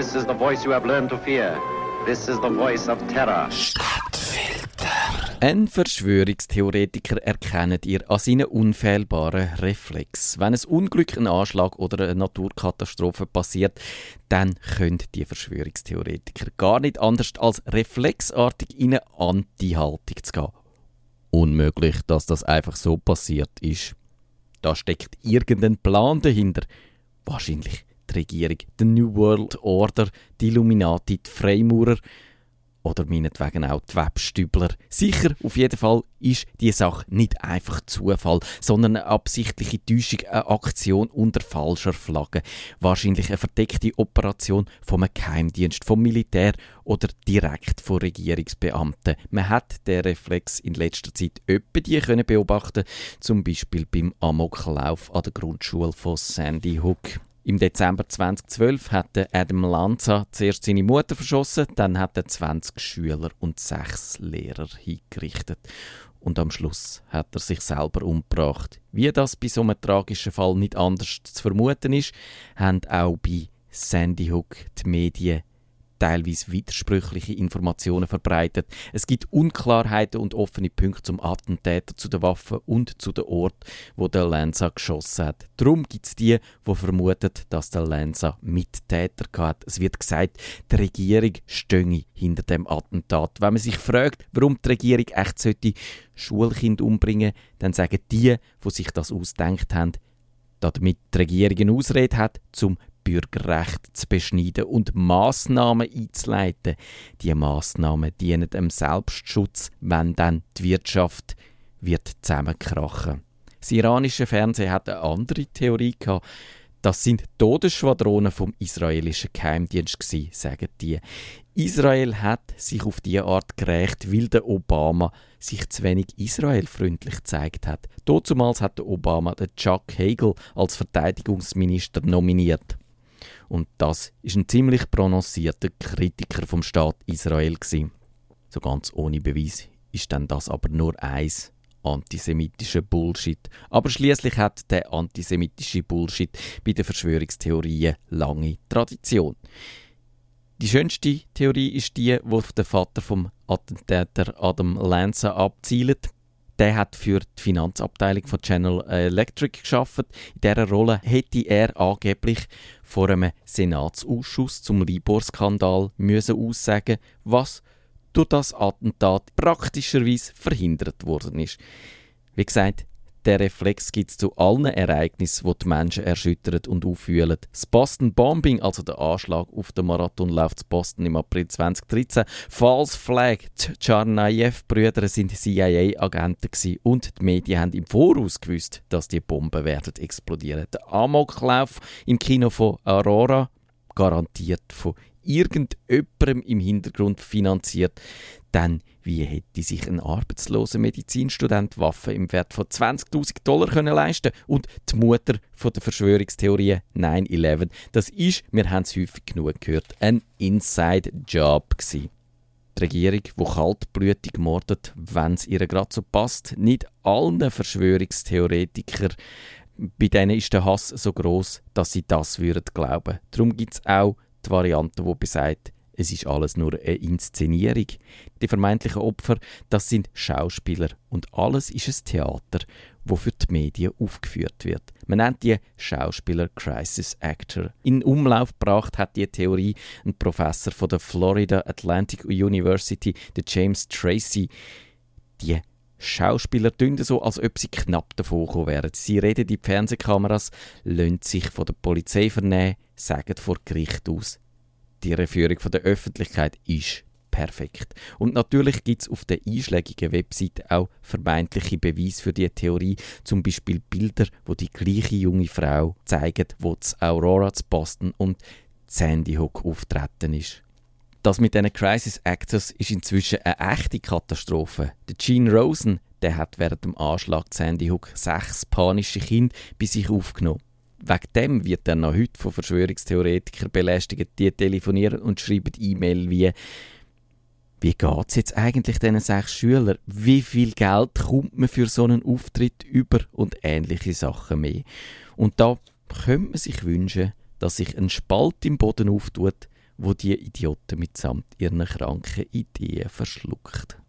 This is the voice you have learned to fear. This is the voice of terror. Ein Verschwörungstheoretiker erkennt ihr an seinen unfehlbaren Reflex. Wenn ein Unglück, ein Anschlag oder eine Naturkatastrophe passiert, dann können die Verschwörungstheoretiker gar nicht anders als reflexartig in eine Anti-Haltung zu gehen. Unmöglich, dass das einfach so passiert ist. Da steckt irgendein Plan dahinter. Wahrscheinlich die Regierung, die New World Order, die Illuminati, die Freimaurer oder meinetwegen auch die Webstübler. Sicher, auf jeden Fall ist die Sache nicht einfach Zufall, sondern eine absichtliche Täuschung, eine Aktion unter falscher Flagge. Wahrscheinlich eine verdeckte Operation vom Geheimdienst, vom Militär oder direkt von Regierungsbeamten. Man hat den Reflex in letzter Zeit öppe die können beobachten, zum Beispiel beim Amoklauf an der Grundschule von Sandy Hook. Im Dezember 2012 hat Adam Lanza zuerst seine Mutter verschossen, dann hat er 20 Schüler und 6 Lehrer hingerichtet. Und am Schluss hat er sich selber umgebracht. Wie das bei so einem tragischen Fall nicht anders zu vermuten ist, haben auch bei Sandy Hook die Medien teilweise widersprüchliche Informationen verbreitet. Es gibt Unklarheiten und offene Punkte zum Attentäter, zu der Waffe und zu dem Ort, wo der Lanza geschossen hat. Darum gibt es die, die vermuten, dass der Lanza Mittäter hat. Es wird gesagt, die Regierung stönge hinter dem Attentat. Wenn man sich fragt, warum die Regierung echt sollte Schulkind umbringen, dann sagen die, die sich das ausdenkt haben, damit die Regierung eine Ausrede hat, zum Bürgerrecht zu beschneiden und Maßnahmen einzuleiten. Die Maßnahmen dienen dem Selbstschutz, wenn dann die Wirtschaft wird zusammenkrachen. Das iranische Fernsehen hat eine andere Theorie gehabt. Das sind Todesschwadronen vom israelischen Geheimdienst gewesen, sagen die. Israel hat sich auf diese Art gerecht, weil der Obama sich zu wenig israelfreundlich gezeigt hat. Dazumals hat der Obama den Chuck Hagel als Verteidigungsminister nominiert. Und das ist ein ziemlich prononcierter Kritiker vom Staat Israel gewesen. So ganz ohne Beweis ist dann das aber nur eins antisemitischer Bullshit. Aber schließlich hat der antisemitische Bullshit bei den Verschwörungstheorien lange Tradition. Die schönste Theorie ist die, wo der Vater vom Attentäter Adam Lanza abzielt. Der hat für die Finanzabteilung von General Electric geschafft. In dieser Rolle hätte er angeblich vor einem Senatsausschuss zum Libor-Skandal müssen aussagen, was durch das Attentat praktischerweise verhindert worden ist. Wie gesagt, der Reflex gibt es zu allen Ereignissen, die die Menschen erschüttern und auffühlen. Das Boston Bombing, also der Anschlag auf den Marathonlauf zu Boston im April 2013, False Flag, die Tsarnaev-Brüder sind CIA-Agenten und die Medien haben im Voraus gewusst, dass die Bomben werden explodieren. Der Amoklauf im Kino von Aurora, garantiert von irgendjemandem im Hintergrund finanziert, dann wie hätte sich ein arbeitsloser Medizinstudent Waffen im Wert von 20.000 Dollar können leisten und die Mutter von der Verschwörungstheorie 9-11, das ist, wir haben es häufig genug gehört, ein Inside-Job gewesen. Die Regierung, die kaltblütig mordet, wenn es ihr gerade so passt, nicht allen Verschwörungstheoretikern bei denen ist der Hass so groß, dass sie das würden glauben. Darum gibt es auch die Variante, die besagt, es ist alles nur eine Inszenierung. Die vermeintlichen Opfer, das sind Schauspieler und alles ist ein Theater, wo für die Medien aufgeführt wird. Man nennt die Schauspieler Crisis Actor. In Umlauf gebracht hat die Theorie ein Professor von der Florida Atlantic University, der James Tracy. Die Schauspieler tun so, als ob sie knapp gekommen wären. Sie reden in die Fernsehkameras, lassen sich von der Polizei vernehmen, sagen vor Gericht aus, die Führung von der Öffentlichkeit ist perfekt. Und natürlich gibt es auf der einschlägigen Webseite auch vermeintliche Beweise für diese Theorie, zum Beispiel Bilder, wo die gleiche junge Frau zeigen, wo Aurora zu Boston und Sandy Hook auftreten ist. Das mit diesen Crisis Actors ist inzwischen eine echte Katastrophe. Der Gene Rosen, der hat während dem Anschlag Sandy Hook sechs panische Kinder bei sich aufgenommen. Wegen dem wird er noch heute von Verschwörungstheoretikern belästigt, die telefonieren und schreiben E-Mail wie wie geht es jetzt eigentlich diesen sechs Schülern? Wie viel Geld kommt man für so einen Auftritt über und ähnliche Sachen mehr? Und da könnte man sich wünschen, dass sich ein Spalt im Boden auftut, wo die Idioten mitsamt ihren kranken Ideen verschluckt.